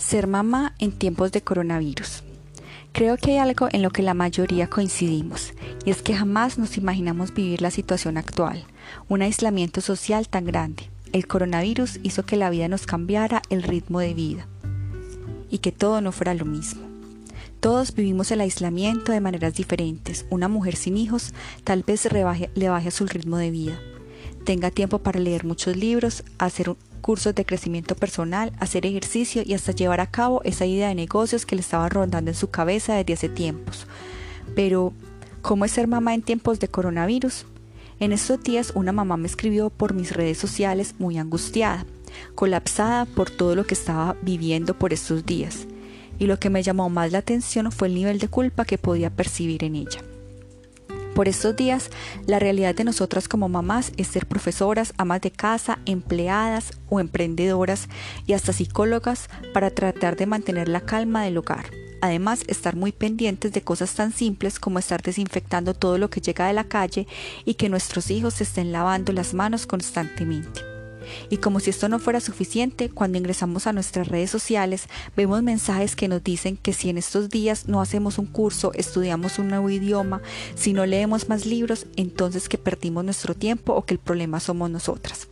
Ser mamá en tiempos de coronavirus. Creo que hay algo en lo que la mayoría coincidimos, y es que jamás nos imaginamos vivir la situación actual, un aislamiento social tan grande. El coronavirus hizo que la vida nos cambiara el ritmo de vida y que todo no fuera lo mismo. Todos vivimos el aislamiento de maneras diferentes. Una mujer sin hijos tal vez le baje su ritmo de vida. Tenga tiempo para leer muchos libros, hacer cursos de crecimiento personal, hacer ejercicio y hasta llevar a cabo esa idea de negocios que le estaba rondando en su cabeza desde hace tiempos. Pero, ¿cómo es ser mamá en tiempos de coronavirus? En estos días una mamá me escribió por mis redes sociales muy angustiada, colapsada por todo lo que estaba viviendo por estos días. Y lo que me llamó más la atención fue el nivel de culpa que podía percibir en ella. Por estos días, la realidad de nosotras como mamás es ser profesoras, amas de casa, empleadas o emprendedoras y hasta psicólogas para tratar de mantener la calma del hogar. Además, estar muy pendientes de cosas tan simples como estar desinfectando todo lo que llega de la calle y que nuestros hijos se estén lavando las manos constantemente. Y como si esto no fuera suficiente, cuando ingresamos a nuestras redes sociales vemos mensajes que nos dicen que si en estos días no hacemos un curso, estudiamos un nuevo idioma, si no leemos más libros, entonces que perdimos nuestro tiempo o que el problema somos nosotras.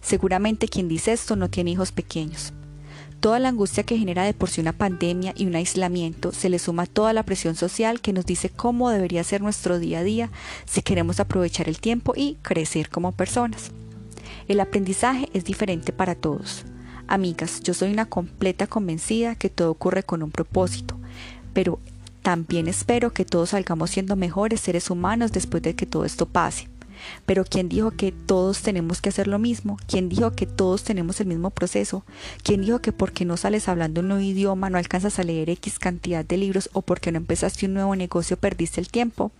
Seguramente quien dice esto no tiene hijos pequeños. Toda la angustia que genera de por sí una pandemia y un aislamiento se le suma toda la presión social que nos dice cómo debería ser nuestro día a día si queremos aprovechar el tiempo y crecer como personas. El aprendizaje es diferente para todos. Amigas, yo soy una completa convencida que todo ocurre con un propósito, pero también espero que todos salgamos siendo mejores seres humanos después de que todo esto pase. Pero ¿quién dijo que todos tenemos que hacer lo mismo? ¿Quién dijo que todos tenemos el mismo proceso? ¿Quién dijo que porque no sales hablando un nuevo idioma no alcanzas a leer X cantidad de libros o porque no empezaste un nuevo negocio perdiste el tiempo?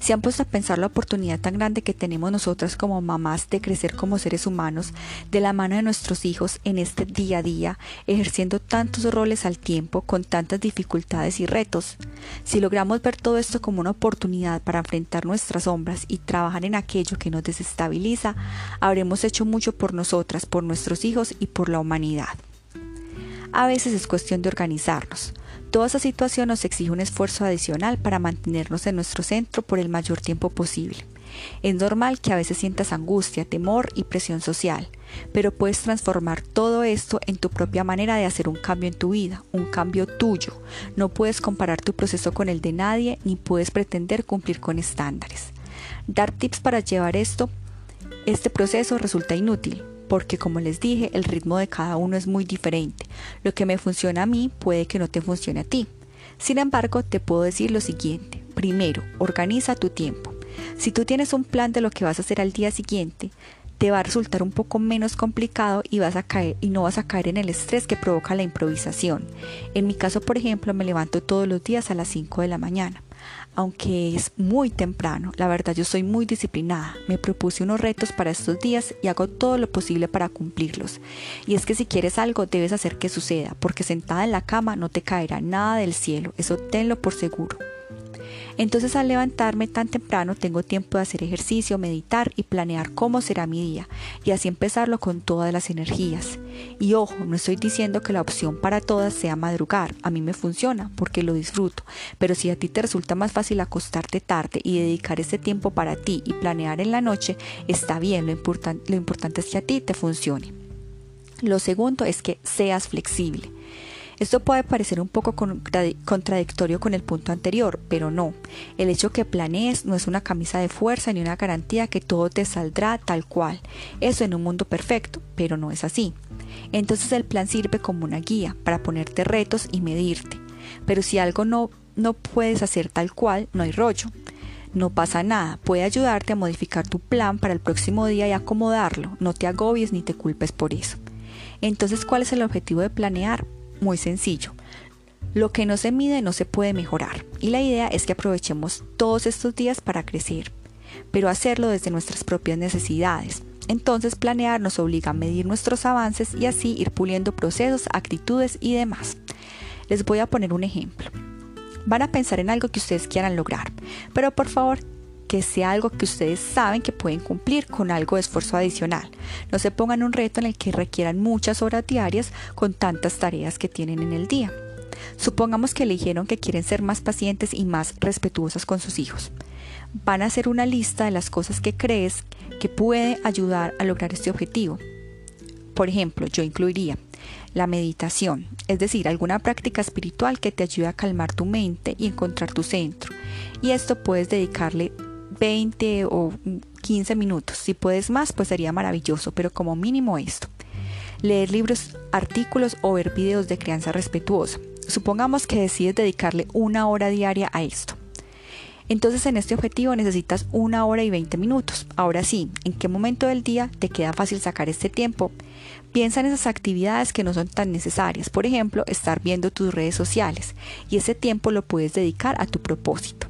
¿Se han puesto a pensar la oportunidad tan grande que tenemos nosotras como mamás de crecer como seres humanos de la mano de nuestros hijos en este día a día, ejerciendo tantos roles al tiempo, con tantas dificultades y retos? Si logramos ver todo esto como una oportunidad para enfrentar nuestras sombras y trabajar en aquello que nos desestabiliza, habremos hecho mucho por nosotras, por nuestros hijos y por la humanidad. A veces es cuestión de organizarnos. Toda esa situación nos exige un esfuerzo adicional para mantenernos en nuestro centro por el mayor tiempo posible. Es normal que a veces sientas angustia, temor y presión social, pero puedes transformar todo esto en tu propia manera de hacer un cambio en tu vida, un cambio tuyo. No puedes comparar tu proceso con el de nadie ni puedes pretender cumplir con estándares. Dar tips para llevar esto, este proceso resulta inútil, porque como les dije, el ritmo de cada uno es muy diferente. Lo que me funciona a mí puede que no te funcione a ti. Sin embargo, te puedo decir lo siguiente. Primero, organiza tu tiempo. Si tú tienes un plan de lo que vas a hacer al día siguiente, te va a resultar un poco menos complicado y no vas a caer en el estrés que provoca la improvisación. En mi caso, por ejemplo, me levanto todos los días a las 5 de la mañana aunque es muy temprano, la verdad yo soy muy disciplinada. Me propuse unos retos para estos días y hago todo lo posible para cumplirlos. Y es que si quieres algo debes hacer que suceda, porque sentada en la cama no te caerá nada del cielo, eso tenlo por seguro. Entonces al levantarme tan temprano tengo tiempo de hacer ejercicio, meditar y planear cómo será mi día y así empezarlo con todas las energías. Y ojo, no estoy diciendo que la opción para todas sea madrugar, a mí me funciona porque lo disfruto, pero si a ti te resulta más fácil acostarte tarde y dedicar ese tiempo para ti y planear en la noche, está bien, lo, lo importante es que a ti te funcione. Lo segundo es que seas flexible. Esto puede parecer un poco contradictorio con el punto anterior, pero no. El hecho que planees no es una camisa de fuerza ni una garantía que todo te saldrá tal cual. Eso en un mundo perfecto, pero no es así. Entonces el plan sirve como una guía para ponerte retos y medirte. Pero si algo no, no puedes hacer tal cual, no hay rollo. No pasa nada, puede ayudarte a modificar tu plan para el próximo día y acomodarlo. No te agobies ni te culpes por eso. Entonces, ¿cuál es el objetivo de planear? Muy sencillo. Lo que no se mide no se puede mejorar y la idea es que aprovechemos todos estos días para crecer, pero hacerlo desde nuestras propias necesidades. Entonces planear nos obliga a medir nuestros avances y así ir puliendo procesos, actitudes y demás. Les voy a poner un ejemplo. Van a pensar en algo que ustedes quieran lograr, pero por favor que sea algo que ustedes saben que pueden cumplir con algo de esfuerzo adicional. No se pongan un reto en el que requieran muchas horas diarias con tantas tareas que tienen en el día. Supongamos que eligieron que quieren ser más pacientes y más respetuosas con sus hijos. Van a hacer una lista de las cosas que crees que puede ayudar a lograr este objetivo. Por ejemplo, yo incluiría la meditación, es decir, alguna práctica espiritual que te ayude a calmar tu mente y encontrar tu centro. Y esto puedes dedicarle 20 o 15 minutos. Si puedes más, pues sería maravilloso, pero como mínimo esto. Leer libros, artículos o ver videos de crianza respetuosa. Supongamos que decides dedicarle una hora diaria a esto. Entonces en este objetivo necesitas una hora y 20 minutos. Ahora sí, ¿en qué momento del día te queda fácil sacar este tiempo? Piensa en esas actividades que no son tan necesarias. Por ejemplo, estar viendo tus redes sociales. Y ese tiempo lo puedes dedicar a tu propósito.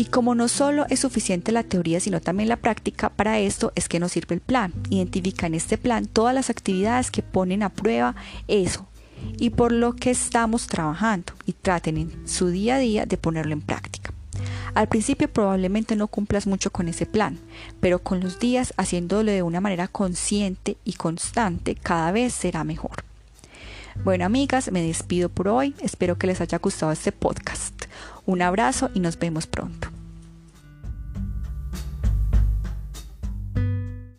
Y como no solo es suficiente la teoría, sino también la práctica, para esto es que nos sirve el plan. Identifica en este plan todas las actividades que ponen a prueba eso y por lo que estamos trabajando y traten en su día a día de ponerlo en práctica. Al principio probablemente no cumplas mucho con ese plan, pero con los días haciéndolo de una manera consciente y constante cada vez será mejor. Bueno amigas, me despido por hoy, espero que les haya gustado este podcast. Un abrazo y nos vemos pronto.